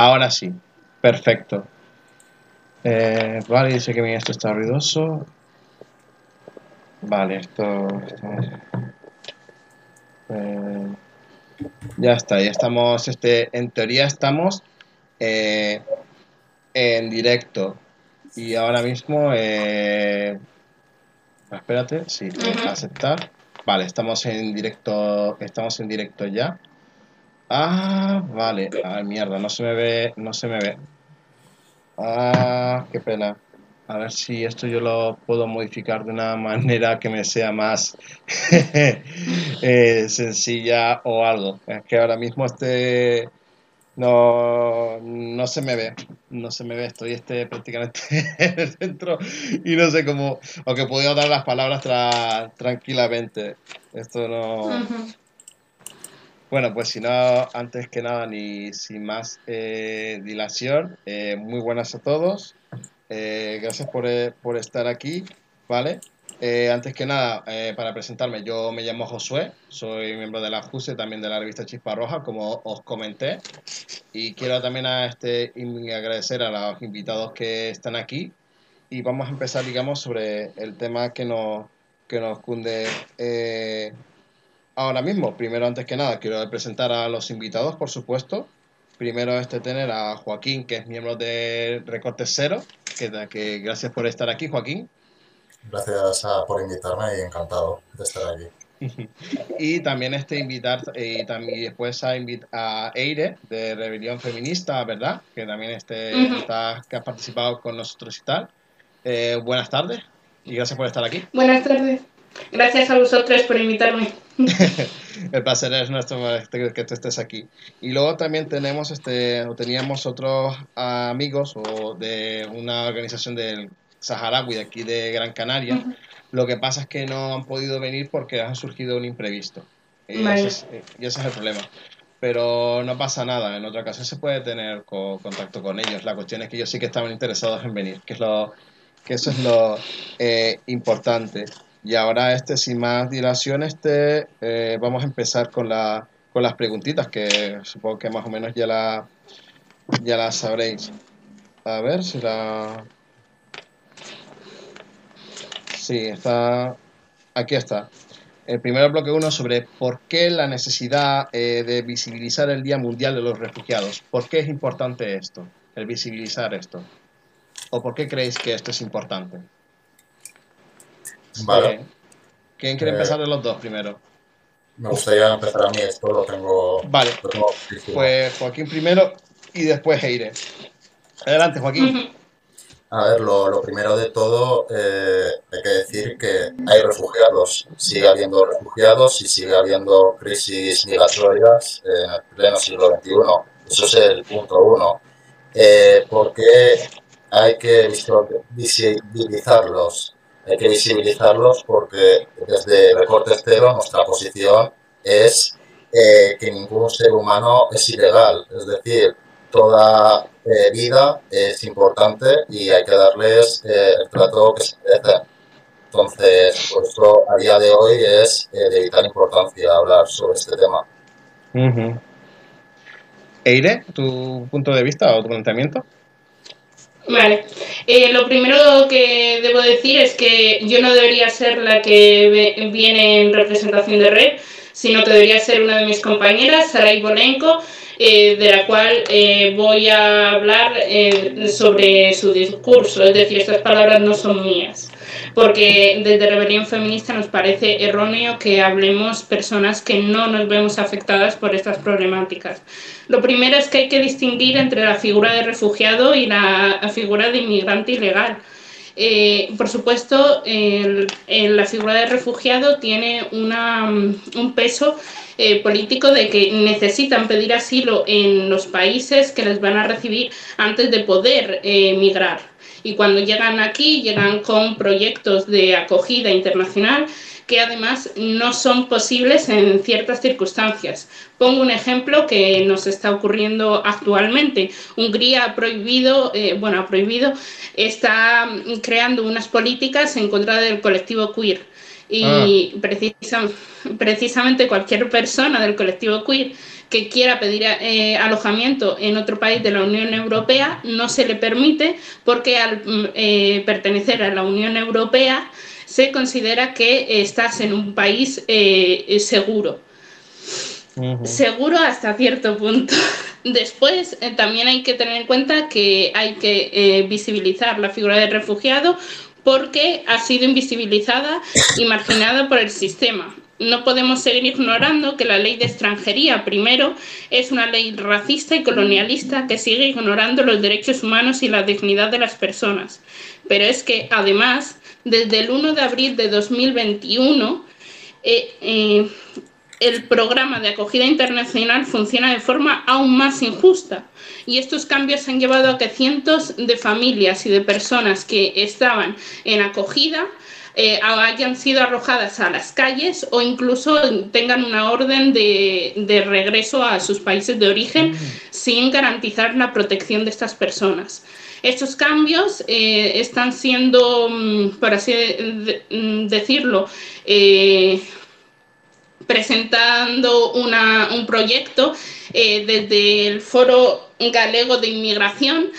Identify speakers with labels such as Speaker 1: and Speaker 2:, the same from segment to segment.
Speaker 1: Ahora sí, perfecto. Eh, vale, dice que esto está ruidoso. Vale, esto... Eh, ya está, ya estamos, este, en teoría estamos eh, en directo. Y ahora mismo, espérate, sí, aceptar. Vale, estamos en directo, estamos en directo ya. Ah, vale. Ah, mierda, no se me ve, no se me ve. Ah, qué pena. A ver si esto yo lo puedo modificar de una manera que me sea más eh, sencilla o algo. Es que ahora mismo este no, no se me ve, no se me ve, estoy este prácticamente en el centro y no sé cómo, aunque puedo dar las palabras tranquilamente. Esto no, bueno, pues si no, antes que nada, ni sin más eh, dilación, eh, muy buenas a todos. Eh, gracias por, por, estar aquí, ¿vale? antes que nada, para presentarme, yo me llamo Josué, soy miembro de la JUSE, también de la revista Chispa Roja, como os comenté. Y quiero también este, agradecer a los invitados que están aquí. Y vamos a empezar, digamos, sobre el tema que nos, que nos cunde ahora mismo. Primero, antes que nada, quiero presentar a los invitados, por supuesto. Primero este tener a Joaquín, que es miembro de Recorte Cero, que, que gracias por estar aquí, Joaquín.
Speaker 2: Gracias por invitarme y encantado de estar aquí.
Speaker 1: y también este invitar y también después a, a Eire de Rebelión Feminista, ¿verdad? Que también este está, que ha participado con nosotros y tal. Eh, buenas tardes y gracias por estar aquí.
Speaker 3: Buenas tardes. Gracias a vosotros por invitarme.
Speaker 1: El placer es nuestro que tú estés aquí. Y luego también tenemos este, o teníamos otros amigos o de una organización del Saharaui de aquí de Gran Canaria. Lo que pasa es que no han podido venir porque ha surgido un imprevisto. Y, ese es, y ese es el problema pero no pasa nada. En otra ocasión se puede tener contacto con ellos. La cuestión es que ellos sí que estaban interesados en venir, que es lo que eso es lo eh, importante. Y ahora, este, sin más dilación, este, eh, vamos a empezar con, la, con las preguntitas, que supongo que más o menos ya la, sabréis. A ver si la... Sí, está... Aquí está. El primer bloque uno sobre por qué la necesidad eh, de visibilizar el Día Mundial de los Refugiados. ¿Por qué es importante esto? El visibilizar esto. ¿O por qué creéis que esto es importante?
Speaker 2: Vale.
Speaker 1: ¿Quién quiere empezar de los dos primero?
Speaker 2: Me gustaría empezar a mí, esto lo tengo.
Speaker 1: Vale. pues Joaquín primero y después Eire. Adelante, Joaquín.
Speaker 2: A ver, lo, primero de todo, eh, hay que decir que hay refugiados, sigue habiendo refugiados y sigue habiendo crisis migratorias en el pleno siglo XXI. Eso es el punto uno. Eh, ¿Por qué hay que visibilizarlos? Hay que visibilizarlos porque desde Recortes Cero nuestra posición es eh, que ningún ser humano es ilegal, es decir, toda eh, vida es importante y hay que darles eh, el trato que se merece. Entonces, por eso a día de hoy es de vital importancia hablar sobre este tema.
Speaker 1: Eire, ¿tu punto de vista o tu planteamiento?
Speaker 3: Vale. Eh, lo primero que debo decir es que yo no debería ser la que viene en representación de red, sino que debería ser una de mis compañeras, Saray Bolenko, eh, de la cual eh, voy a hablar sobre su discurso. Es decir, estas palabras no son mías porque desde Rebelión Feminista nos parece erróneo que hablemos personas que no nos vemos afectadas por estas problemáticas. Lo primero es que hay que distinguir entre la figura de refugiado y la figura de inmigrante ilegal. Eh, por supuesto, la figura de refugiado tiene un peso eh, político de que necesitan pedir asilo en los países que les van a recibir antes de poder eh, migrar y cuando llegan aquí llegan con proyectos de acogida internacional que además no son posibles en ciertas circunstancias. Pongo un ejemplo que nos está ocurriendo actualmente. Hungría ha prohibido, eh, bueno, ha prohibido, está creando unas políticas en contra del colectivo queer y ah. precisamente cualquier persona del colectivo queer que quiera pedir eh, alojamiento en otro país de la Unión Europea no se le permite porque al mm, eh, pertenecer a la Unión Europea se considera que estás en un país eh, seguro. Seguro hasta cierto punto. Después, también hay que tener en cuenta que hay que visibilizar la figura del refugiado porque ha sido invisibilizada y marginada por el sistema. No podemos seguir ignorando que la ley de extranjería, primero, es una ley racista y colonialista que sigue ignorando los derechos humanos y la dignidad de las personas. Pero es que, además, desde el 1 de abril de 2021, eh, eh, el programa de acogida internacional funciona de forma aún más injusta y estos cambios han llevado a que cientos de familias y de personas que estaban en acogida eh, hayan sido arrojadas a las calles o incluso tengan una orden de, regreso a sus países de origen mm. sin garantizar la protección de estas personas. Estos cambios eh, están siendo, mm, por así mm, decirlo, eh, presentando un proyecto desde el Foro Galego de Inmigración,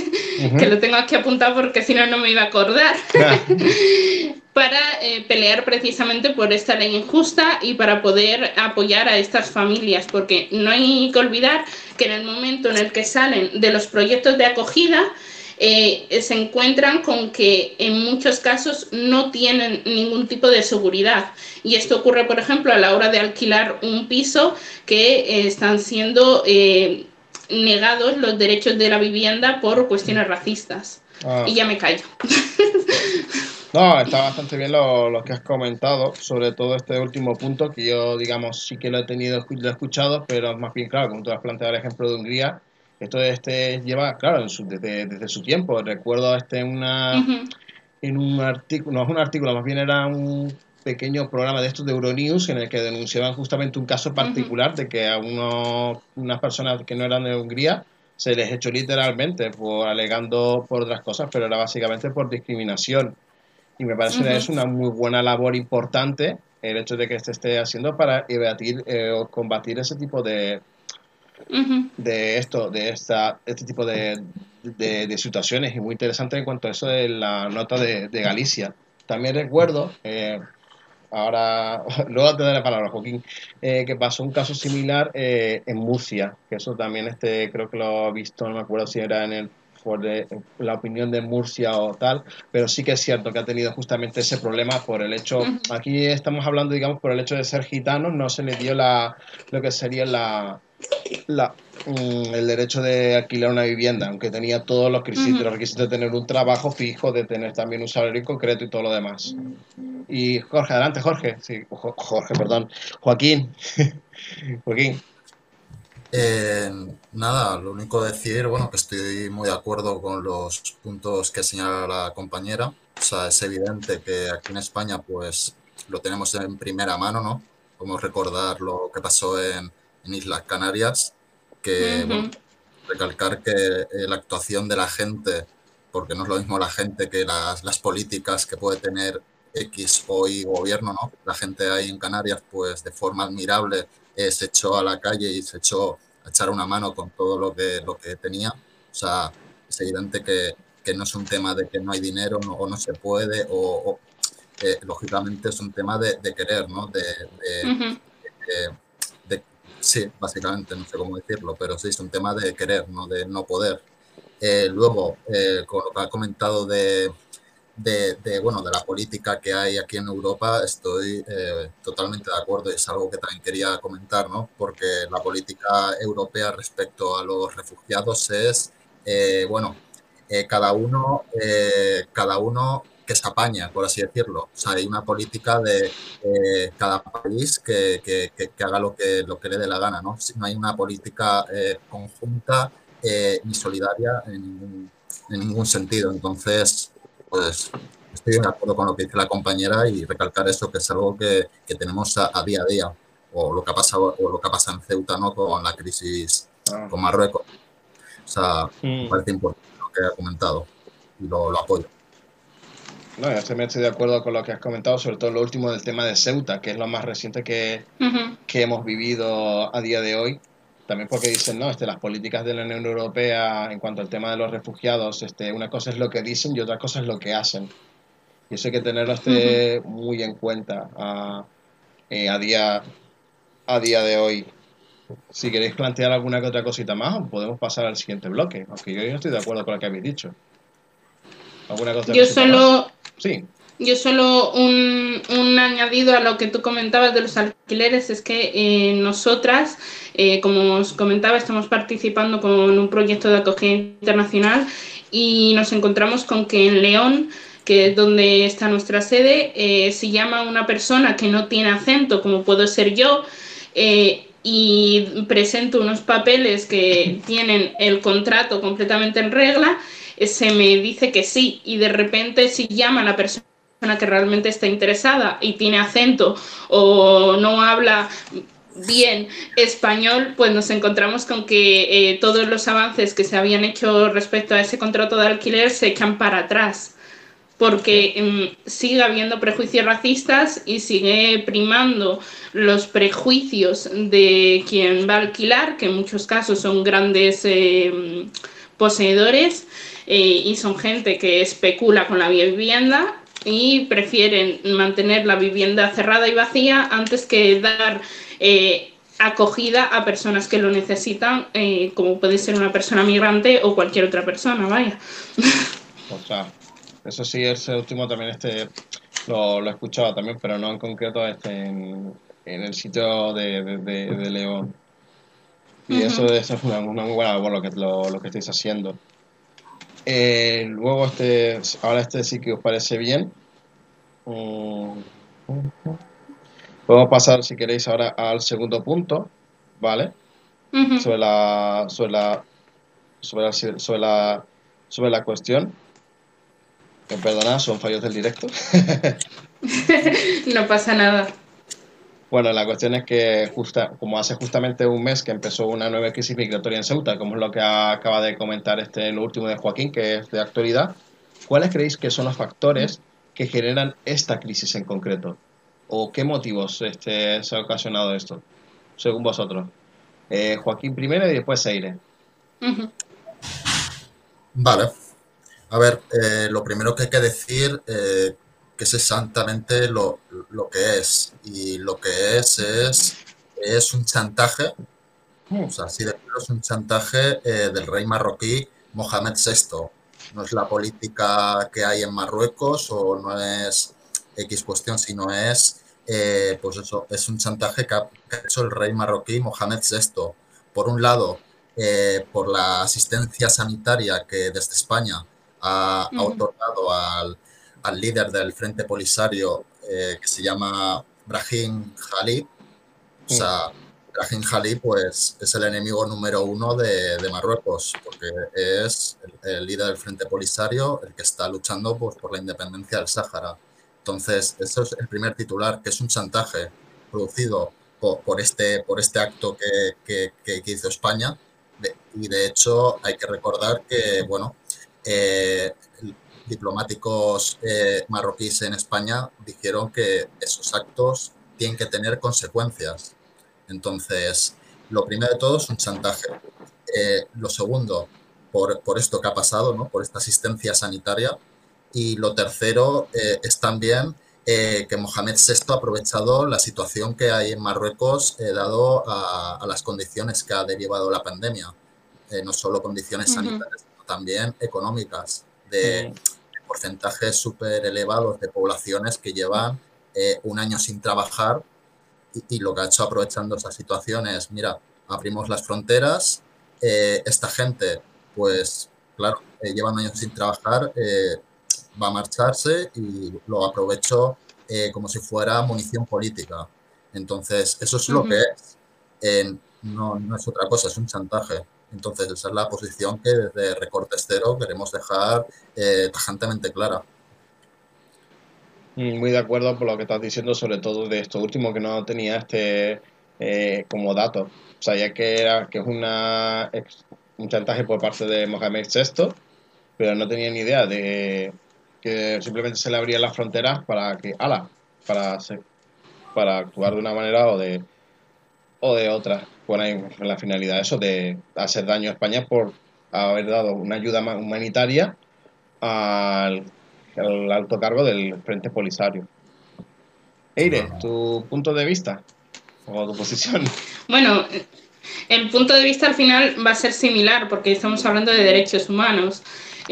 Speaker 3: que lo tengo aquí apuntado porque si no, no me iba a acordar, para eh, pelear precisamente por esta ley injusta y para poder apoyar a estas familias, porque no hay que olvidar que en el momento en el que salen de los proyectos de acogida, eh, se encuentran con que en muchos casos no tienen ningún tipo de seguridad. Y esto ocurre, por ejemplo, a la hora de alquilar un piso que eh, están siendo negados los derechos de la vivienda por cuestiones racistas. Ah. Y ya me callo.
Speaker 1: No, está bastante bien lo, que has comentado, sobre todo este último punto, que yo, digamos, sí que lo he tenido lo he escuchado, pero más bien, claro, como tú has planteado el ejemplo de Hungría, esto este lleva, claro, desde, su tiempo. Recuerdo este una, en un artículo, no es un artículo, más bien era un pequeño programa de estos de Euronews en el que denunciaban justamente un caso particular de que a uno, unas personas que no eran de Hungría se les echó literalmente por alegando por otras cosas, pero era básicamente por discriminación. Y me parece que es una muy buena labor importante el hecho de que se esté haciendo para evadir eh, o combatir ese tipo de, de esto, de esta, este tipo de, de, situaciones. Y muy interesante en cuanto a eso de la nota de, Galicia. También recuerdo, eh, ahora, luego te daré la palabra, Joaquín, eh, que pasó un caso similar eh, en Murcia, que eso también este, creo que lo he visto, no me acuerdo si era en el por la opinión de Murcia o tal, pero sí que es cierto que ha tenido justamente ese problema por el hecho, aquí estamos hablando, digamos, por el hecho de ser gitanos, no se le dio la, lo que sería la, la, mm, el derecho de alquilar una vivienda, aunque tenía todos los requisitos, los requisitos de tener un trabajo fijo, de tener también un salario concreto y todo lo demás. Y Jorge, adelante, Jorge. Sí, Jorge, perdón. Joaquín. Joaquín.
Speaker 2: Eh, nada, lo único decir, bueno, que estoy muy de acuerdo con los puntos que señala la compañera. O sea, es evidente que aquí en España, pues, lo tenemos en primera mano, ¿no? Como recordar lo que pasó en, en Islas Canarias, que, recalcar que eh, la actuación de la gente, porque no es lo mismo la gente que las, las políticas que puede tener X o Y gobierno, ¿no? La gente ahí en Canarias, pues de forma admirable, eh, se echó a la calle y se echó echar una mano con todo lo que, lo que tenía. O sea, es evidente que, que no es un tema de que no hay dinero o no se puede, o, eh, lógicamente es un tema de, de querer, ¿no? De, de, sí, básicamente, no sé cómo decirlo, pero sí, es un tema de querer, no de no poder. Eh, luego, con lo que ha comentado de, de, bueno, de la política que hay aquí en Europa estoy eh, totalmente de acuerdo y es algo que también quería comentar, ¿no? porque la política europea respecto a los refugiados es, eh, bueno, eh, cada, uno, cada uno que se apaña, por así decirlo. O sea, hay una política de cada país que, que, haga lo que, lo que le dé la gana, ¿no? No hay una política conjunta ni solidaria en en ningún sentido. Entonces, pues estoy de acuerdo con lo que dice la compañera y recalcar eso, que es algo que, que tenemos a, día a día, o lo que ha pasado, o lo que ha pasado en Ceuta, ¿no? Con la crisis ah. con Marruecos. O sea, me mm. parece importante lo que ha comentado y lo, lo apoyo.
Speaker 1: No, yo también estoy de acuerdo con lo que has comentado, sobre todo lo último del tema de Ceuta, que es lo más reciente que, que hemos vivido a día de hoy. También porque dicen, no, este, las políticas de la Unión Europea en cuanto al tema de los refugiados, este, una cosa es lo que dicen y otra cosa es lo que hacen. Y eso hay que tenerlo este, muy en cuenta a, eh, a, día, a día de hoy. Si queréis plantear alguna que otra cosita más, podemos pasar al siguiente bloque, aunque yo no estoy de acuerdo con lo que habéis dicho.
Speaker 3: ¿Alguna cosa yo solo... Sí. Yo solo un, un, añadido a lo que tú comentabas de los alquileres es que eh, nosotras, eh, como os comentaba, estamos participando con un proyecto de acogida internacional y nos encontramos con que en León que es donde está nuestra sede, eh, se llama una persona que no tiene acento, como puedo ser yo, eh, y presento unos papeles que tienen el contrato completamente en regla, eh, se me dice que sí, y de repente si llama la persona que realmente está interesada y tiene acento o no habla bien español, pues nos encontramos con que todos los avances que se habían hecho respecto a ese contrato de alquiler se echan para atrás. Porque mm, sigue habiendo prejuicios racistas y sigue primando los prejuicios de quien va a alquilar, que en muchos casos son grandes eh, poseedores eh, y son gente que especula con la vivienda y prefieren mantener la vivienda cerrada y vacía antes que dar eh, acogida a personas que lo necesitan, como puede ser una persona migrante o cualquier otra persona, vaya.
Speaker 1: Eso sí, ese último también este lo, lo he escuchado también, pero no en concreto este en, el sitio de, de, León. Y eso, es una, muy buena por lo que, lo, lo que estáis haciendo. Eh, luego, este, ahora este sí que os parece bien. Mm. Podemos pasar, si queréis, ahora al segundo punto, ¿vale? sobre, la, sobre, la, sobre, la, sobre, la, sobre la cuestión. Perdona, son fallos del directo.
Speaker 3: no pasa nada.
Speaker 1: Bueno, la cuestión es que justa, como hace justamente un mes que empezó una nueva crisis migratoria en Ceuta, como es lo que acaba de comentar este lo último de Joaquín, que es de actualidad, ¿cuáles creéis que son los factores que generan esta crisis en concreto? ¿O qué motivos este, se ha ocasionado esto, según vosotros? Eh, Joaquín primero y después Seire.
Speaker 2: Vale. A ver, eh, lo primero que hay que decir eh, que es exactamente lo, que es. Y lo que es es, es un chantaje, o sea, así de es un chantaje eh, del rey marroquí Mohamed VI. No es la política que hay en Marruecos o no es X cuestión, sino es, pues eso, es un chantaje que ha, hecho el rey marroquí Mohamed VI. Por un lado, por la asistencia sanitaria que desde España ha, otorgado al, al, líder del Frente Polisario eh, que se llama Brahim Jalí. O sea, Brahim Jalí pues, es el enemigo número uno de, de Marruecos, porque es el, líder del Frente Polisario el que está luchando pues, por la independencia del Sáhara. Entonces, eso es el primer titular, que es un chantaje producido por, por este, por este acto que, que, que hizo España. y de hecho, hay que recordar que, bueno, eh, diplomáticos eh, marroquíes en España dijeron que esos actos tienen que tener consecuencias. Entonces, lo primero de todo es un chantaje. Eh, lo segundo, por, por, esto que ha pasado, ¿no? por esta asistencia sanitaria. Y lo tercero es también que Mohamed VI ha aprovechado la situación que hay en Marruecos dado a, las condiciones que ha derivado la pandemia. no solo condiciones sanitarias, también económicas, de porcentajes súper elevados de poblaciones que llevan eh, un año sin trabajar y, lo que ha hecho aprovechando esas situaciones, mira, abrimos las fronteras, eh, esta gente, pues claro, eh, lleva un año sin trabajar, va a marcharse y lo aprovecho como si fuera munición política. Entonces, eso es lo que es. no, no es otra cosa, es un chantaje. Entonces, esa es la posición que desde Recortes Cero queremos dejar eh, tajantemente clara.
Speaker 1: Mm, muy de acuerdo por lo que estás diciendo, sobre todo de esto último que no tenía este eh, como dato. O ya que era que es una, un chantaje por parte de Mohamed VI, pero no tenía ni idea de, que simplemente se le abrían las fronteras para que, ala, para, para actuar de una manera o de, o de otra. Con la finalidad eso de hacer daño a España por haber dado una ayuda humanitaria al, alto cargo del Frente Polisario. Eire, tu punto de vista o tu posición.
Speaker 3: Bueno, el punto de vista al final va a ser similar porque estamos hablando de derechos humanos.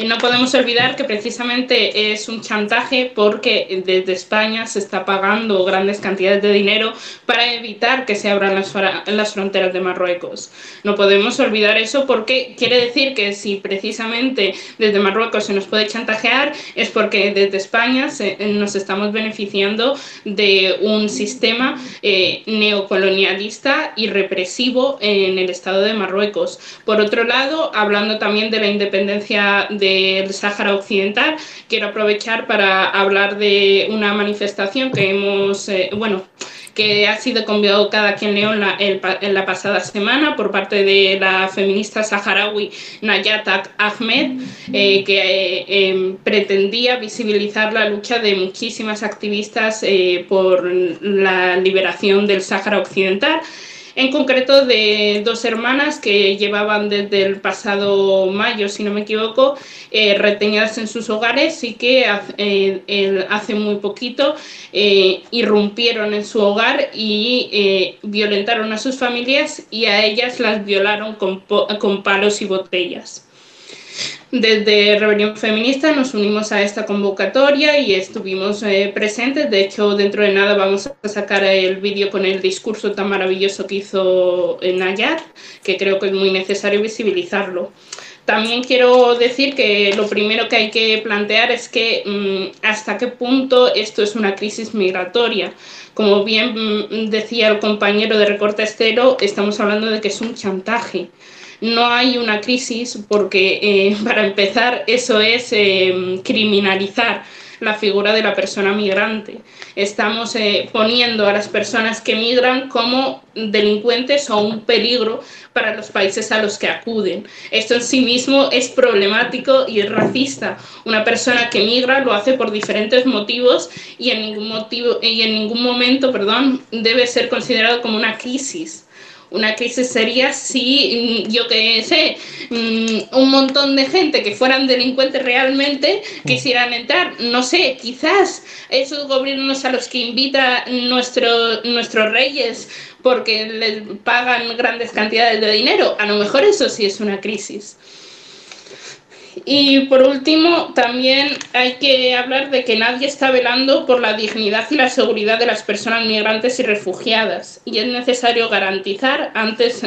Speaker 3: No podemos olvidar que precisamente es un chantaje porque desde España se está pagando grandes cantidades de dinero para evitar que se abran las, las fronteras de Marruecos. No podemos olvidar eso porque quiere decir que si precisamente desde Marruecos se nos puede chantajear es porque desde España nos estamos beneficiando de un sistema eh, neocolonialista y represivo en el Estado de Marruecos. Por otro lado, hablando también de la independencia de del Sáhara Occidental. Quiero aprovechar para hablar de una manifestación que hemos, eh, bueno, que ha sido convocada aquí en León la, en la pasada semana por parte de la feminista saharaui Nayat Ahmed, eh, que eh, em, pretendía visibilizar la lucha de muchísimas activistas por la liberación del Sáhara Occidental en concreto de dos hermanas que llevaban desde el pasado mayo, si no me equivoco, eh, reteñidas en sus hogares y que eh, hace muy poquito eh, irrumpieron en su hogar y violentaron a sus familias y a ellas las violaron con palos y botellas. Desde Rebelión Feminista nos unimos a esta convocatoria y estuvimos eh, presentes. De hecho, dentro de nada vamos a sacar el vídeo con el discurso tan maravilloso que hizo Nayar, que creo que es muy necesario visibilizarlo. También quiero decir que lo primero que hay que plantear es que mm, hasta qué punto esto es una crisis migratoria. Como bien mm, decía el compañero de Recorte Estero, estamos hablando de que es un chantaje no hay una crisis porque, eh, para empezar, eso es eh, criminalizar la figura de la persona migrante. Estamos eh, poniendo a las personas que migran como delincuentes o un peligro para los países a los que acuden. Esto en sí mismo es problemático y es racista. Una persona que migra lo hace por diferentes motivos y en ningún, motivo, y en ningún momento perdón, debe ser considerado como una crisis una crisis sería si, mm, yo qué sé, mm, un montón de gente que fueran delincuentes realmente quisieran entrar. No sé, quizás esos gobiernos a los que invita nuestro, nuestros reyes porque les pagan grandes cantidades de dinero, a lo mejor eso sí es una crisis. Y por último, también hay que hablar de que nadie está velando por la dignidad y la seguridad de las personas migrantes y refugiadas. Y es necesario garantizar antes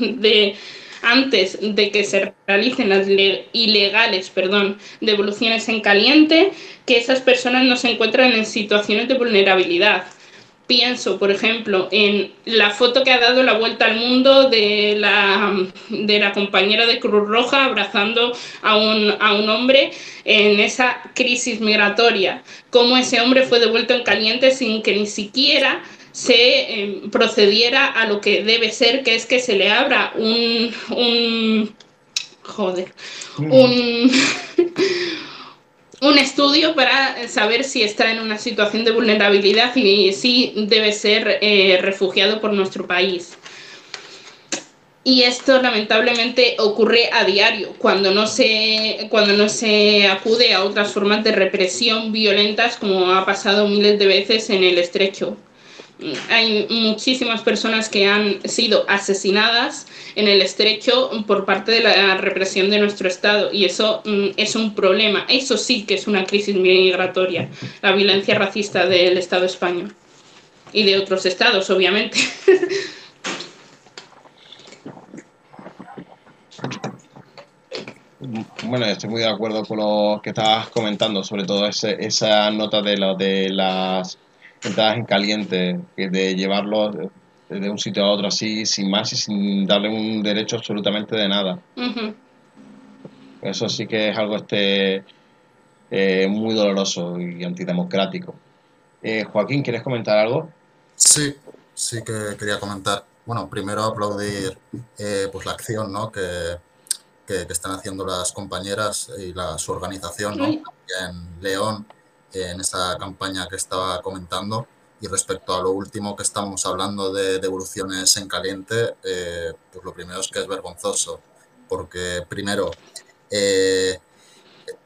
Speaker 3: de, antes de que se realicen las ilegales perdón, devoluciones en caliente, que esas personas no se encuentran en situaciones de vulnerabilidad pienso, por ejemplo, en la foto que ha dado la vuelta al mundo de la, de la compañera de Cruz Roja abrazando a un, a un hombre en esa crisis migratoria, cómo ese hombre fue devuelto en caliente sin que ni siquiera se em, procediera a lo que debe ser, que es que se le abra un, un joder, mm. un un estudio para saber si está en una situación de vulnerabilidad y si debe ser eh, refugiado por nuestro país. Y esto lamentablemente ocurre a diario, cuando no, se, cuando no se acude a otras formas de represión violentas como ha pasado miles de veces en el estrecho hay muchísimas personas que han sido asesinadas en el estrecho por parte de la represión de nuestro Estado y eso mm, es un problema. Eso sí que es una crisis migratoria, la violencia racista del Estado español y de otros estados, obviamente.
Speaker 1: Bueno, estoy muy de acuerdo con lo que estabas comentando, sobre todo esa nota de, lo, de las entradas en caliente, de llevarlo de un sitio a otro así, sin más y sin darle un derecho absolutamente de nada. Eso sí que es algo este eh, muy doloroso y antidemocrático. Eh, Joaquín, ¿quieres comentar algo?
Speaker 2: Sí, sí que quería comentar. Bueno, primero aplaudir eh, pues la acción ¿no? que, que, están haciendo las compañeras y la, su organización ¿no? en León, en esa campaña que estaba comentando. Y respecto a lo último que estamos hablando de devoluciones en caliente, eh, pues lo primero es que es vergonzoso, porque primero, eh,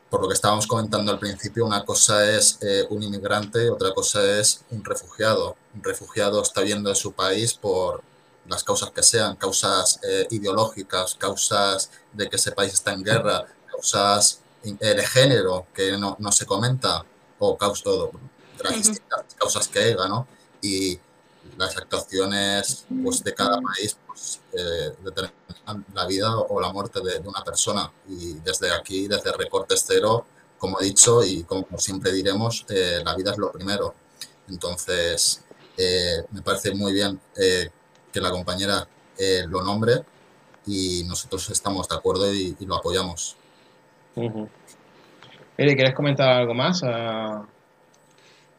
Speaker 2: por lo que estábamos comentando al principio, una cosa es eh, un inmigrante, otra cosa es un refugiado. Un refugiado está viendo en su país por las causas que sean, causas ideológicas, causas de que ese país está en guerra, causas de género que no, no se comenta, o causas, de las distintas causas que haya, ¿no? Y las actuaciones pues, de cada país pues, eh, determinan la vida o la muerte de, una persona. Y desde aquí, desde Recortes Cero, como he dicho y como siempre diremos, eh, la vida es lo primero. Entonces, eh, me parece muy bien que la compañera lo nombre y nosotros estamos de acuerdo y, lo apoyamos.
Speaker 1: Uh ¿quieres comentar algo más? Ah,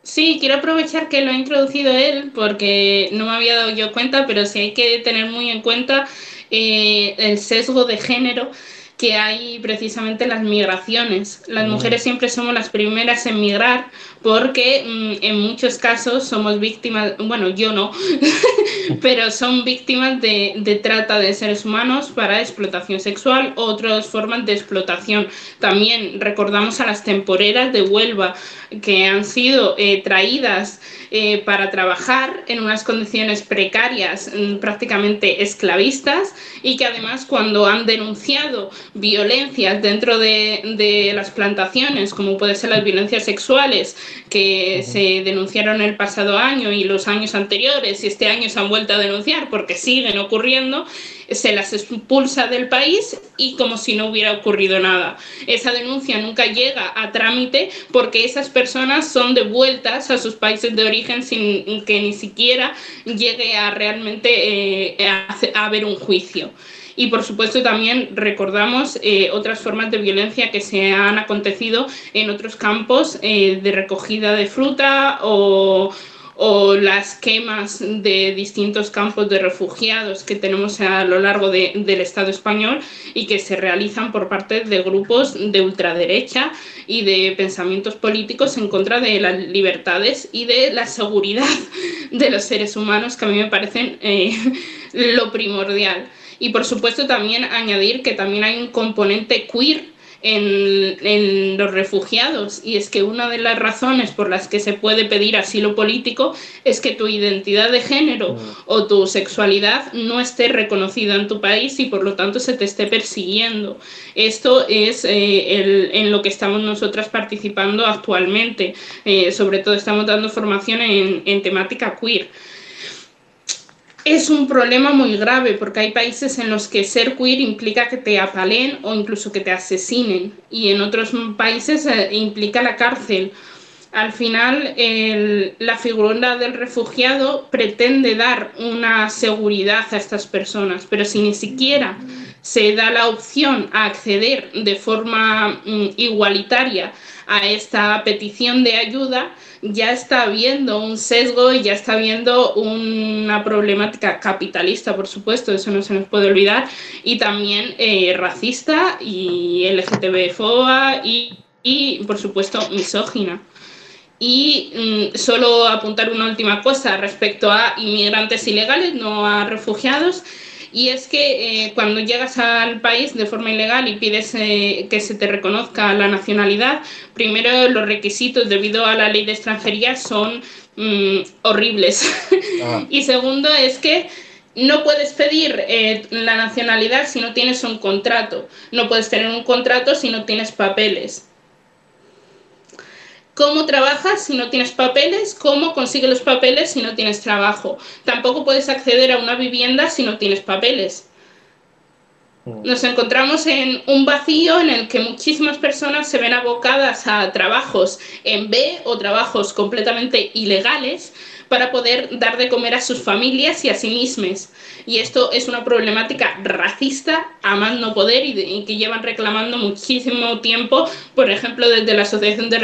Speaker 3: Sí, quiero aprovechar que lo ha introducido él porque no me había dado yo cuenta, pero sí hay que tener muy en cuenta eh, el sesgo de género que hay precisamente en las migraciones. Las mm. mujeres siempre somos las primeras en migrar porque mm, en muchos casos somos víctimas, bueno, yo no, pero son víctimas de, de, trata de seres humanos para explotación sexual o otras formas de explotación. También recordamos a las temporeras de Huelva que han sido eh, traídas eh, para trabajar en unas condiciones precarias, mm, prácticamente esclavistas, y que además cuando han denunciado violencias dentro de, de las plantaciones, como pueden ser las violencias sexuales, que se denunciaron el pasado año y los años anteriores, y este año se han vuelto a denunciar porque siguen ocurriendo, se las expulsa del país y como si no hubiera ocurrido nada. Esa denuncia nunca llega a trámite porque esas personas son devueltas a sus países de origen sin que ni siquiera llegue a realmente eh, a haber un juicio. Y por supuesto también recordamos eh, otras formas de violencia que se han acontecido en otros campos eh, de recogida de fruta o, o, las quemas de distintos campos de refugiados que tenemos a lo largo de, del Estado español y que se realizan por parte de grupos de ultraderecha y de pensamientos políticos en contra de las libertades y de la seguridad de los seres humanos que a mí me parecen eh, lo primordial. Y por supuesto también añadir que también hay un componente queer en, los refugiados y es que una de las razones por las que se puede pedir asilo político es que tu identidad de género mm. o tu sexualidad no esté reconocida en tu país y por lo tanto se te esté persiguiendo. Esto es eh, en lo que estamos nosotras participando actualmente. Eh, sobre todo estamos dando formación en, en temática queer es un problema muy grave porque hay países en los que ser queer implica que te apalen o incluso que te asesinen y en otros países eh, implica la cárcel. Al final, la figura del refugiado pretende dar una seguridad a estas personas, pero si ni siquiera se da la opción a acceder de forma mm, igualitaria a esta petición de ayuda, ya está habiendo un sesgo y ya está habiendo una problemática capitalista, por supuesto, eso no se nos puede olvidar, y también eh, racista y LGTB-FOA y, y, por supuesto, misógina. Y mm, solo apuntar una última cosa respecto a inmigrantes ilegales, no a refugiados y es que eh, cuando llegas al país de forma ilegal y pides eh, que se te reconozca la nacionalidad, primero los requisitos debido a la ley de extranjería son mm, horribles. Ah. y segundo es que no puedes pedir eh, la nacionalidad si no tienes un contrato. No puedes tener un contrato si no tienes papeles. ¿Cómo trabajas si no tienes papeles? ¿Cómo consigues los papeles si no tienes trabajo? Tampoco puedes acceder a una vivienda si no tienes papeles. Mm. Nos encontramos en un vacío en el que muchísimas personas se ven abocadas a trabajos en B o trabajos completamente ilegales para poder dar de comer a sus familias y a sí mismas. Y esto es una problemática racista a más no poder y, que llevan reclamando muchísimo tiempo, por ejemplo, desde la Asociación de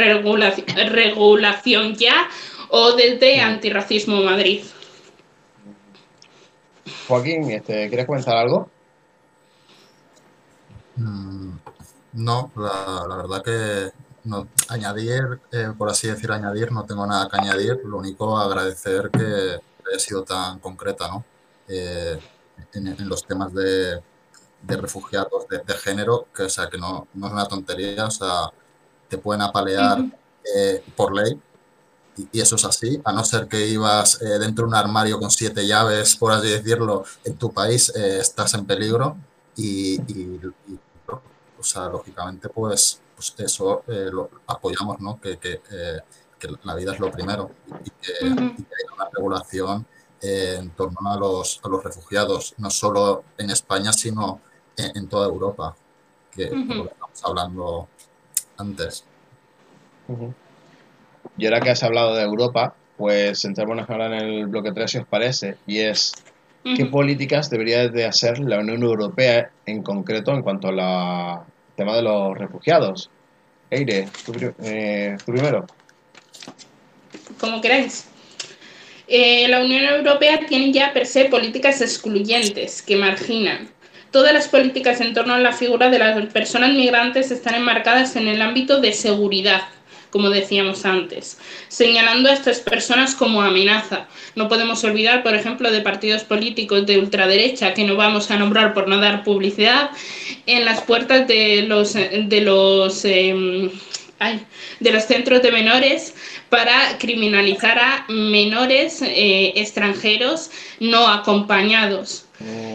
Speaker 3: Regulación, Ya o desde Antirracismo Madrid.
Speaker 1: Joaquín, este, ¿quieres comentar algo?
Speaker 2: Mm, no, la, verdad que no, añadir, eh, por así decir, añadir, no tengo nada que añadir. Lo único, agradecer que haya sido tan concreta, ¿no? Eh, en, los temas de, refugiados de, género, que, o sea, que no, no, es una tontería, o sea, te pueden apalear eh, por ley, y, eso es así, a no ser que ibas dentro de un armario con siete llaves, por así decirlo, en tu país estás en peligro y, o sea, lógicamente, pues, pues eso eh, lo apoyamos, ¿no? Que, que, eh, que, la vida es lo primero y que, hay una regulación eh, en torno a los, a los refugiados, no solo en España, sino en, toda Europa, que estamos hablando antes.
Speaker 1: Y ahora que has hablado de Europa, pues entramos ahora en el bloque 3, si os parece, y es ¿Qué políticas debería de hacer la Unión Europea en concreto en cuanto al tema de los refugiados? Eire, tú, eh, primero.
Speaker 3: Como queráis. Eh, la Unión Europea tiene ya per se políticas excluyentes que marginan. Todas las políticas en torno a la figura de las personas migrantes están enmarcadas en el ámbito de seguridad, como decíamos antes, señalando a estas personas como amenaza. No podemos olvidar, por ejemplo, de partidos políticos de ultraderecha que no vamos a nombrar por no dar publicidad en las puertas de los de los em, de los centros de menores para criminalizar a menores eh, extranjeros no acompañados.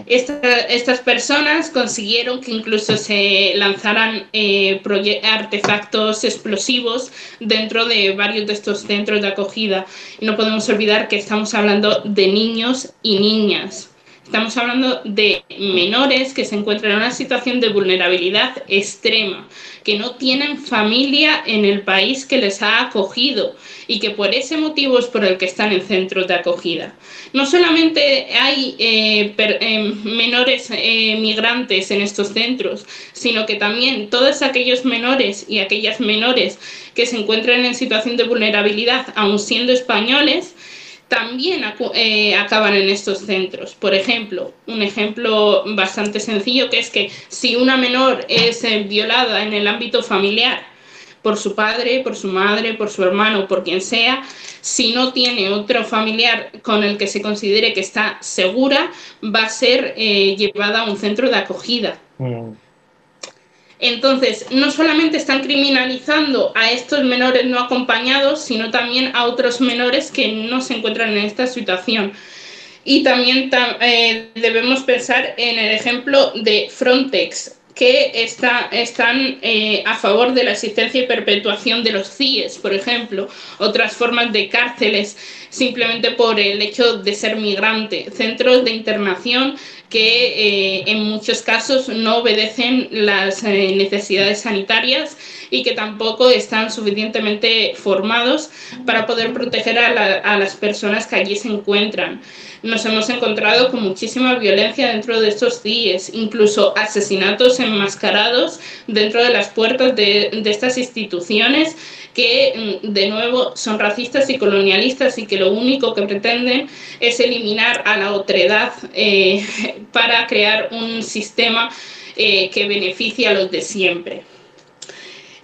Speaker 3: Estas personas consiguieron que incluso se lanzaran eh, artefactos explosivos dentro de varios de estos centros de acogida. Y no podemos olvidar que estamos hablando de niños y niñas. Estamos hablando de menores que se encuentran en una situación de vulnerabilidad extrema, que no tienen familia en el país que les ha acogido y que por ese motivo es por el que están en centros de acogida. No solamente hay eh, eh, menores eh, migrantes en estos centros, sino que también todos aquellos menores y aquellas menores que se encuentran en situación de vulnerabilidad, aun siendo españoles, también eh, acaban en estos centros. Por ejemplo, un ejemplo bastante sencillo que es que si una menor es eh, violada en el ámbito familiar por su padre, por su madre, por su hermano, por quien sea, si no tiene otro familiar con el que se considere que está segura, va a ser eh, llevada a un centro de acogida. Mm. Entonces, no solamente están criminalizando a estos menores no acompañados, sino también a otros menores que no se encuentran en esta situación. Y también eh, debemos pensar en el ejemplo de Frontex, que está, están eh, a favor de la existencia y perpetuación de los CIES, por ejemplo, otras formas de cárceles, simplemente por el hecho de ser migrante, centros de internación que eh, en muchos casos no obedecen las eh, necesidades sanitarias y que tampoco están suficientemente formados para poder proteger a, a las personas que allí se encuentran. Nos hemos encontrado con muchísima violencia dentro de estos CIES, incluso asesinatos enmascarados dentro de las puertas de, estas instituciones que mm, de nuevo son racistas y colonialistas y que lo único que pretenden es eliminar a la otredad eh, para crear un sistema eh, que beneficie a los de siempre.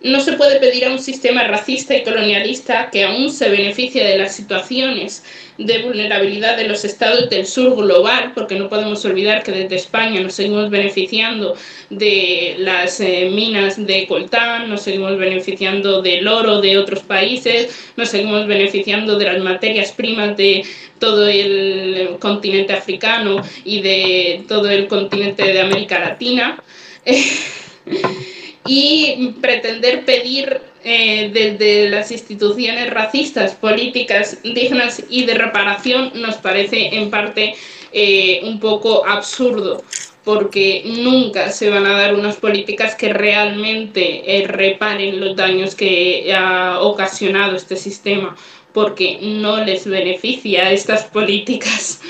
Speaker 3: No se puede pedir a un sistema racista y colonialista que aún se beneficie de las situaciones de vulnerabilidad de los estados del sur global, porque no podemos olvidar que desde España nos seguimos beneficiando de las eh, minas de coltán, nos seguimos beneficiando del oro de otros países, nos seguimos beneficiando de las materias primas de todo el continente africano y de todo el continente de América Latina. y pretender pedir eh, desde las instituciones racistas, políticas dignas y de reparación nos parece en parte eh, un poco absurdo porque nunca se van a dar unas políticas que realmente eh, reparen los daños que ha ocasionado este sistema, porque no les beneficia estas políticas.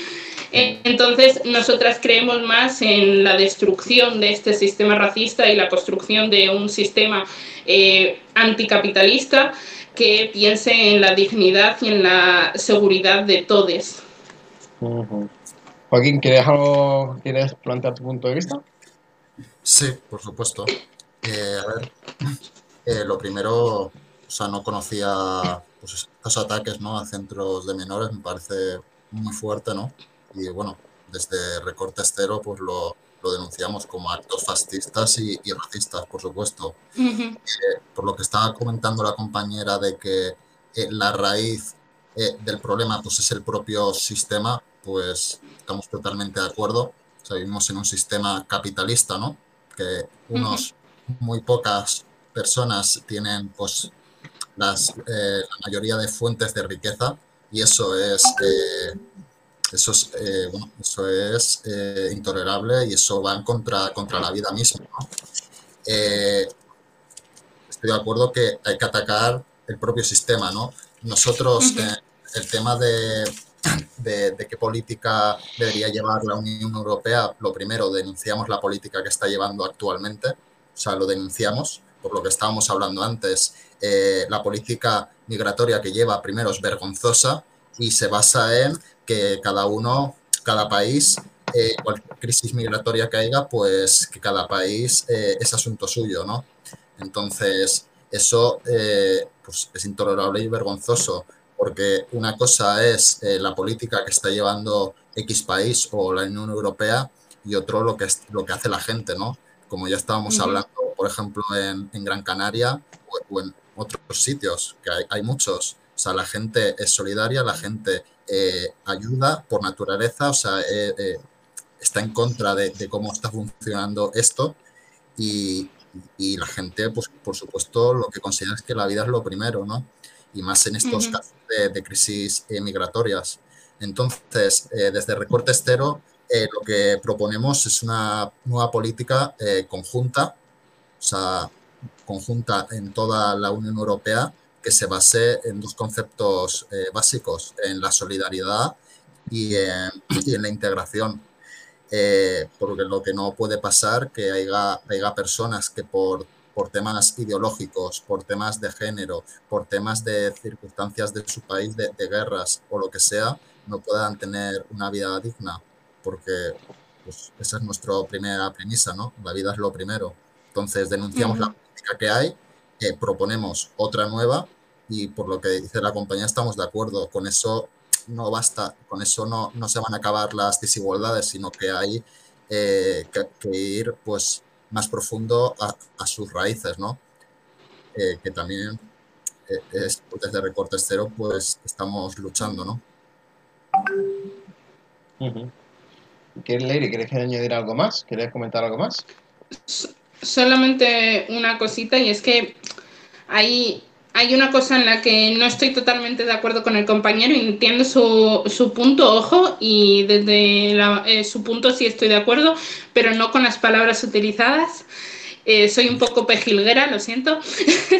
Speaker 3: Entonces, nosotras creemos más en la destrucción de este sistema racista y la construcción de un sistema eh, anticapitalista que piense en la dignidad y en la seguridad de todos.
Speaker 1: Joaquín, ¿quieres, algo, ¿quieres plantear tu punto de vista?
Speaker 2: Sí, por supuesto. Eh, a ver, eh, lo primero, o sea, no conocía pues, estos ataques ¿no? a centros de menores, me parece muy fuerte, ¿no? Y bueno, desde Recorte Estero, pues lo, lo denunciamos como actos fascistas y, racistas, por supuesto. Eh, por lo que estaba comentando la compañera de que la raíz del problema pues es el propio sistema, pues estamos totalmente de acuerdo. O vivimos en un sistema capitalista, ¿no? Que unos, muy pocas personas tienen, pues, las, eh, la mayoría de fuentes de riqueza y eso es, eh, eso es, eh, bueno, eso es intolerable y eso va en contra, contra la vida misma, ¿no? estoy de acuerdo que hay que atacar el propio sistema, ¿no? Nosotros, el tema de de, qué política debería llevar la Unión Europea, lo primero, denunciamos la política que está llevando actualmente, o sea, lo denunciamos, por lo que estábamos hablando antes, eh, la política migratoria que lleva primero es vergonzosa y se basa en que cada uno, cada país, eh, cualquier crisis migratoria que haya, pues que cada país eh, es asunto suyo, ¿no? Entonces, eso pues, es intolerable y vergonzoso porque una cosa es eh, la política que está llevando X país o la Unión Europea y otro lo que, es, lo que hace la gente, ¿no? Como ya estábamos hablando, por ejemplo, en, Gran Canaria o, en otros sitios, que hay, muchos. O sea, la gente es solidaria, la gente eh, ayuda por naturaleza, o sea, eh, está en contra de, cómo está funcionando esto y, y, la gente, pues por supuesto, lo que considera es que la vida es lo primero, ¿no? Y más en estos casos de, crisis eh, migratorias. Entonces, eh, desde Recorte Estero, eh, lo que proponemos es una nueva política conjunta, o sea, conjunta en toda la Unión Europea, que se base en dos conceptos básicos, en la solidaridad y en, y en la integración. porque lo que no puede pasar que haya, haya personas que por por temas ideológicos, por temas de género, por temas de circunstancias de su país, de, guerras o lo que sea, no puedan tener una vida digna, porque pues, esa es nuestra primera premisa, ¿no? La vida es lo primero. Entonces denunciamos la política que hay, eh, proponemos otra nueva y por lo que dice la compañía estamos de acuerdo. Con eso no basta, con eso no, no se van a acabar las desigualdades, sino que hay eh, que, que, ir pues más profundo a, sus raíces, ¿no? Eh, que también eh, es, desde Recortes Cero, pues estamos luchando, ¿no?
Speaker 1: ¿Quieres, Leire, quieres añadir algo más? ¿Quieres comentar algo más?
Speaker 3: Solamente una cosita y es que hay hay una cosa en la que no estoy totalmente de acuerdo con el compañero y entiendo su, su punto, ojo, y desde eh, su punto sí estoy de acuerdo, pero no con las palabras utilizadas. Eh, soy un poco pejilguera, lo siento.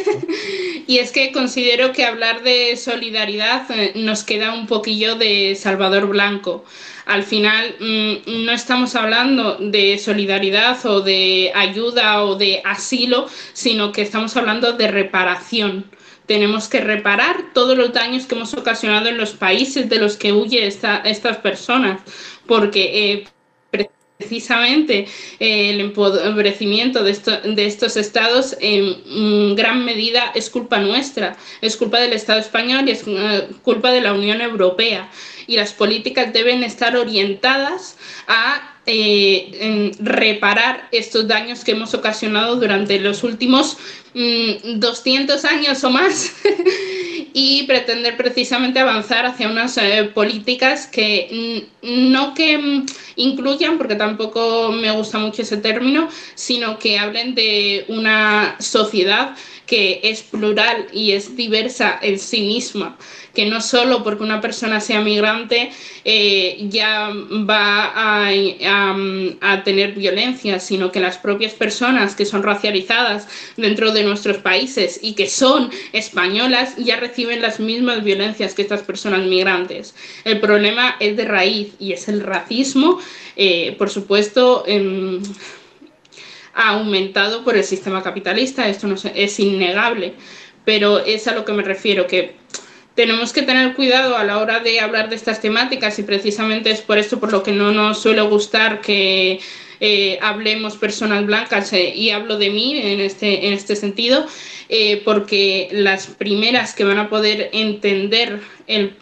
Speaker 3: y es que considero que hablar de solidaridad eh, nos queda un poquillo de Salvador Blanco. Al final mm, no estamos hablando de solidaridad o de ayuda o de asilo, sino que estamos hablando de reparación tenemos que reparar todos los daños que hemos ocasionado en los países de los que huye estas personas, porque eh, precisamente eh, el empobrecimiento de, de, estos estados en gran medida es culpa nuestra, es culpa del Estado español y es eh, culpa de la Unión Europea. Y las políticas deben estar orientadas a eh, reparar estos daños que hemos ocasionado durante los últimos 200 mm, años o más y pretender precisamente avanzar hacia unas eh, políticas que no que mm, incluyan, porque tampoco me gusta mucho ese término, sino que hablen de una sociedad que es plural y es diversa en sí misma, que no solo porque una persona sea migrante eh, ya va a, tener violencia, sino que las propias personas que son racializadas dentro de nuestros países y que son españolas ya reciben las mismas violencias que estas personas migrantes. El problema es de raíz y es el racismo, eh, por supuesto. Ha aumentado por el sistema capitalista, esto no es innegable, pero es a lo que me refiero, que tenemos que tener cuidado a la hora de hablar de estas temáticas y precisamente es por esto por lo que no nos suele gustar que eh, hablemos personas blancas eh, y hablo de mí en este, en este sentido, eh, porque las primeras que van a poder entender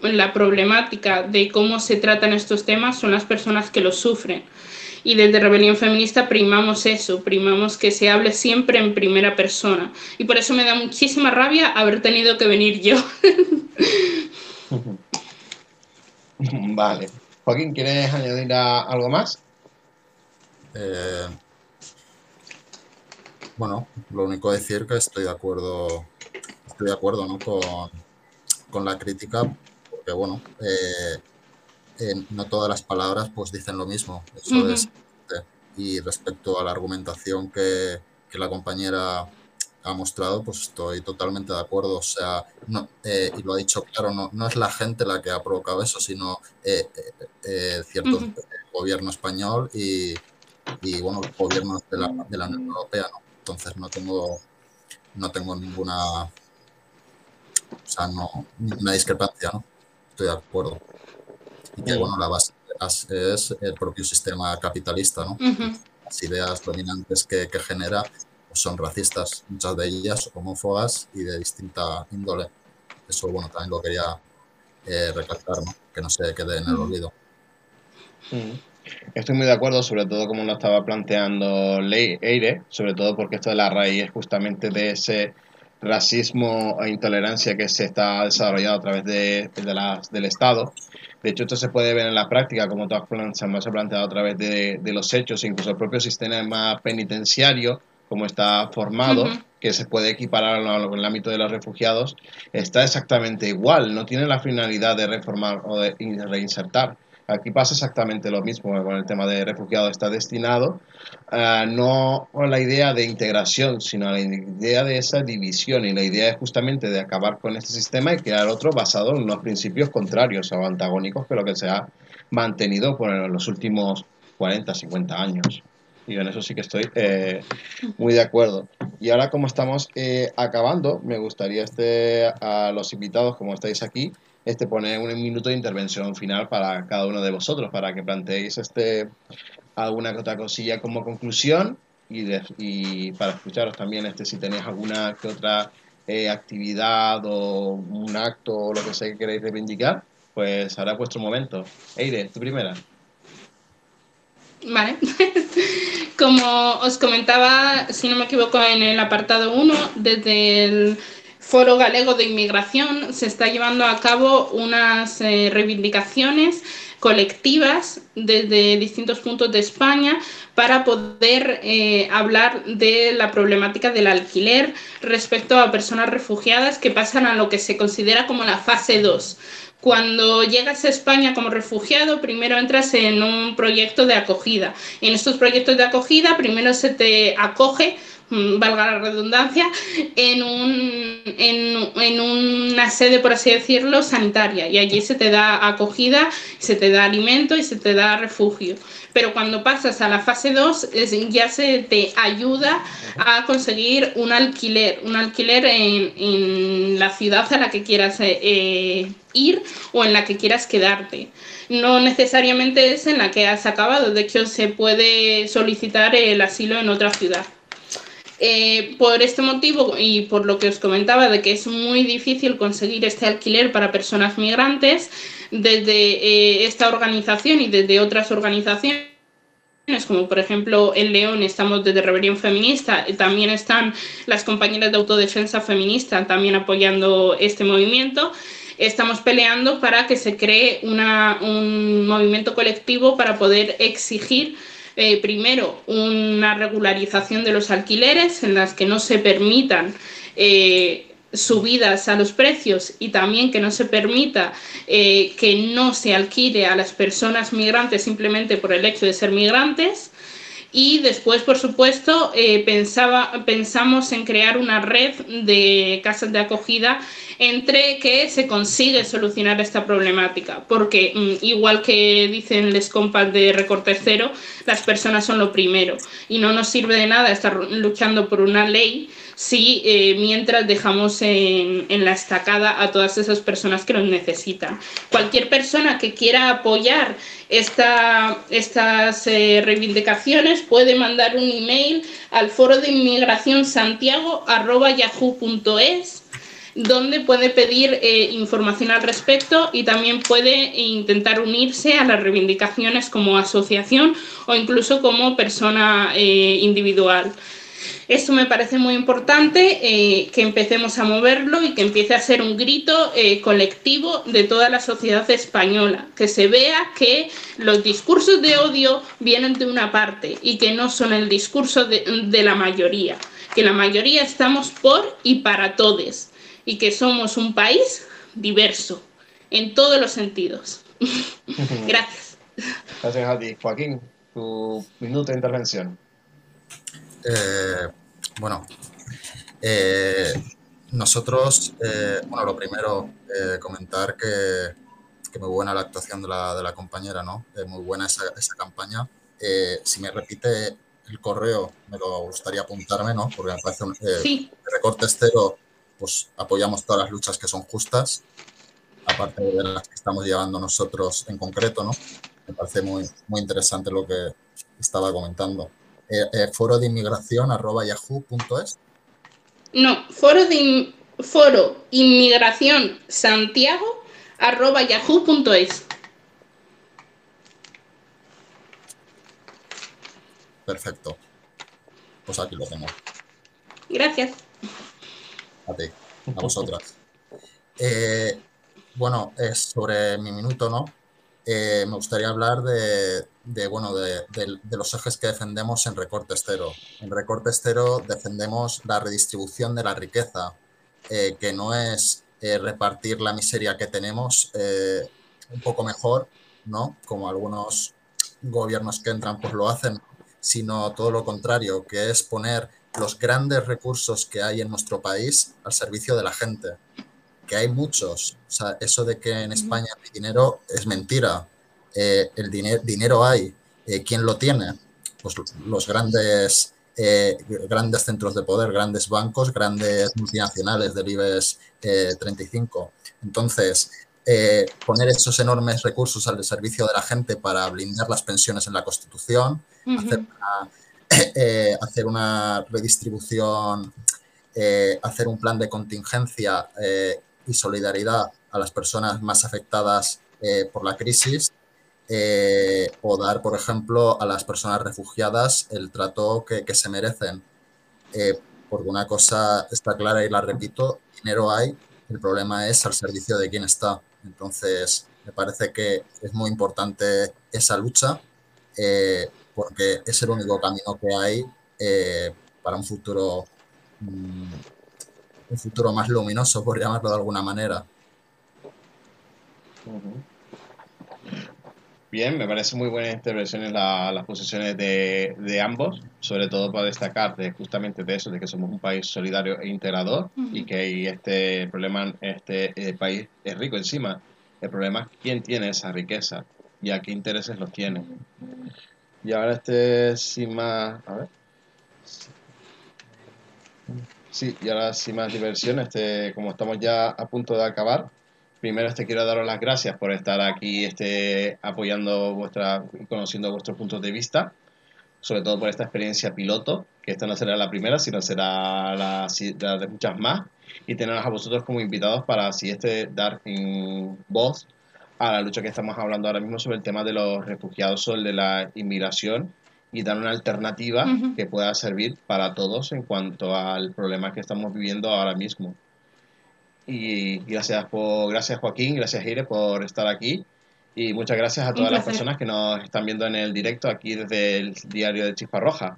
Speaker 3: la problemática de cómo se tratan estos temas son las personas que los sufren. Y desde Rebelión Feminista primamos eso, primamos que se hable siempre en primera persona. Y por eso me da muchísima rabia haber tenido que venir yo.
Speaker 1: Vale. Joaquín, ¿quieres añadir algo más?
Speaker 2: Eh, bueno, lo único decir que estoy de acuerdo, estoy de acuerdo ¿no? con, la crítica, porque bueno, eh, no todas las palabras pues dicen lo mismo. Eso es, y respecto a la argumentación que, que la compañera ha mostrado, pues estoy totalmente de acuerdo. O sea, no, eh, y lo ha dicho claro, no, no es la gente la que ha provocado eso, sino eh, eh, cierto gobierno español y, y, bueno, gobiernos de la, de la Unión Europea. ¿no? Entonces no tengo, no tengo ninguna, o sea, no, ninguna discrepancia, ¿no? Estoy de acuerdo. Y que, bueno, la base es el propio sistema capitalista, ¿no? Las ideas dominantes que, que genera son racistas, muchas de ellas homófobas y de distinta índole. Eso, bueno, también lo quería eh, recalcar, ¿no? que no se quede en el olvido.
Speaker 1: Estoy muy de acuerdo, sobre todo como lo estaba planteando Leire, sobre todo porque esto de la raíz es justamente de ese racismo e intolerancia que se está desarrollando a través de, las, del Estado. De hecho, esto se puede ver en la práctica, como tú has planteado a través de, de los hechos, incluso el propio sistema penitenciario como está formado, que se puede equiparar en el ámbito de los refugiados, está exactamente igual, no tiene la finalidad de reformar o de reinsertar. Aquí pasa exactamente lo mismo con el tema de refugiados. Está destinado a no a la idea de integración, sino a la idea de esa división. Y la idea es justamente de acabar con este sistema y crear otro basado en unos principios contrarios o antagónicos que lo que se ha mantenido por los últimos 40, 50 años. Y en eso sí que estoy eh, muy de acuerdo. Y ahora como estamos eh, acabando, me gustaría este, a los invitados, como estáis aquí, este, poner un minuto de intervención final para cada uno de vosotros, para que planteéis este, alguna otra cosilla como conclusión y, y para escucharos también este, si tenéis alguna que otra eh, actividad o un acto o lo que sea que queréis reivindicar, pues ahora es vuestro momento. Eire, tu primera.
Speaker 3: Vale. Como os comentaba, si no me equivoco, en el apartado 1, desde el Foro Galego de Inmigración se está llevando a cabo unas eh, reivindicaciones colectivas desde distintos puntos de España para poder eh, hablar de la problemática del alquiler respecto a personas refugiadas que pasan a lo que se considera como la fase 2 cuando llegas a España como refugiado, primero entras en un proyecto de acogida. En estos proyectos de acogida, primero se te acoge valga la redundancia, en, un, en, en, una sede, por así decirlo, sanitaria. Y allí se te da acogida, se te da alimento y se te da refugio pero cuando pasas a la fase 2 ya se te ayuda a conseguir un alquiler, un alquiler en, la ciudad a la que quieras eh, eh, ir o en la que quieras quedarte. No necesariamente es en la que has acabado, de hecho se puede solicitar el asilo en otra ciudad. Eh, por este motivo y por lo que os comentaba de que es muy difícil conseguir este alquiler para personas migrantes, desde eh, esta organización y desde otras organizaciones como por ejemplo en León estamos desde Rebelión Feminista, también están las compañeras de autodefensa feminista también apoyando este movimiento. Estamos peleando para que se cree un movimiento colectivo para poder exigir eh, primero, una regularización de los alquileres en las que no se permitan eh, subidas a los precios y también que no se permita eh, que no se alquile a las personas migrantes simplemente por el hecho de ser migrantes. Y después, por supuesto, pensaba, pensamos en crear una red de casas de acogida entre que se consigue solucionar esta problemática, porque mm, igual que dicen les compas de recorte cero, las personas son lo primero y no nos sirve de nada estar luchando por una ley si eh, mientras dejamos en, la estacada a todas esas personas que nos necesitan. Cualquier persona que quiera apoyar estas eh, reivindicaciones puede mandar un email al foro de inmigración santiago yahoo.es donde puede pedir eh, información al respecto y también puede intentar unirse a las reivindicaciones como asociación o incluso como persona eh, individual. Esto me parece muy importante, eh, que empecemos a moverlo y que empiece a ser un grito colectivo de toda la sociedad española, que se vea que los discursos de odio vienen de una parte y que no son el discurso de, de la mayoría, que la mayoría estamos por y para todos y que somos un país diverso en todos los sentidos. Gracias.
Speaker 1: Gracias a ti. Joaquín, tu minuto de intervención.
Speaker 2: Eh, bueno, eh, nosotros, eh, bueno, lo primero, comentar que, que, muy buena la actuación de la, de la compañera, ¿no? muy buena esa, esa campaña. si me repite el correo, me lo gustaría apuntarme, ¿no? Porque me parece un
Speaker 3: sí.
Speaker 2: recorte estero pues apoyamos todas las luchas que son justas, aparte de las que estamos llevando nosotros en concreto, ¿no? Me parece muy, muy interesante lo que estaba comentando. Eh, eh, foro de inmigración arroba yahoo.es.
Speaker 3: No, foro de foro inmigración santiago arroba yahoo.es.
Speaker 2: Perfecto. Pues aquí lo tengo.
Speaker 3: Gracias
Speaker 2: a ti, a vosotras. Eh, bueno, es sobre mi minuto, ¿no? Eh, me gustaría hablar de, bueno, de, los ejes que defendemos en Recorte Estero. En Recorte Estero defendemos la redistribución de la riqueza, eh, que no es repartir la miseria que tenemos un poco mejor, ¿no? Como algunos gobiernos que entran pues lo hacen, sino todo lo contrario, que es poner los grandes recursos que hay en nuestro país al servicio de la gente, que hay muchos. O sea, eso de que en España hay dinero es mentira. Eh, el dinero, dinero hay. Eh, ¿Quién lo tiene? Pues los grandes, eh, grandes centros de poder, grandes bancos, grandes multinacionales del IBEX 35. Entonces, poner esos enormes recursos al servicio de la gente para blindar las pensiones en la Constitución, hacer una eh, hacer una redistribución, eh, hacer un plan de contingencia eh, y solidaridad a las personas más afectadas por la crisis o dar, por ejemplo, a las personas refugiadas el trato que, que se merecen. porque una cosa está clara y la repito, dinero hay, el problema es al servicio de quién está. Entonces, me parece que es muy importante esa lucha porque es el único camino que hay eh, para un futuro, mm, un futuro más luminoso, por llamarlo de alguna manera.
Speaker 1: Bien, me parece muy buenas intervenciones las posiciones de, ambos, sobre todo para destacar de, justamente de eso, de que somos un país solidario e integrador y que este problema, este eh, país es rico encima. El problema es quién tiene esa riqueza y a qué intereses los tiene. Y ahora este sin más. A ver. Sí, y ahora sin más diversión, este, como estamos ya a punto de acabar, primero este quiero daros las gracias por estar aquí este, apoyando vuestra conociendo vuestros puntos de vista, sobre todo por esta experiencia piloto, que esta no será la primera, sino será la, de muchas más, y teneros a vosotros como invitados para así este dar voz a la lucha que estamos hablando ahora mismo sobre el tema de los refugiados o el de la inmigración y dar una alternativa que pueda servir para todos en cuanto al problema que estamos viviendo ahora mismo. Y gracias por gracias Joaquín, gracias Ire por estar aquí y muchas gracias a todas las personas que nos están viendo en el directo aquí desde el diario de Chispa Roja.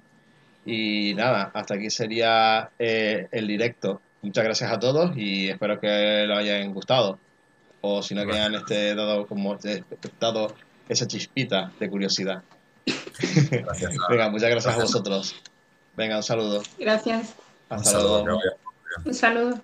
Speaker 1: Y nada, hasta aquí sería eh, el directo. Muchas gracias a todos y espero que lo hayan gustado o si no que han este, dado como dado esa chispita de curiosidad. Venga, muchas gracias a vosotros. Venga, un saludo.
Speaker 3: Gracias.
Speaker 1: Hasta luego.
Speaker 3: Un saludo.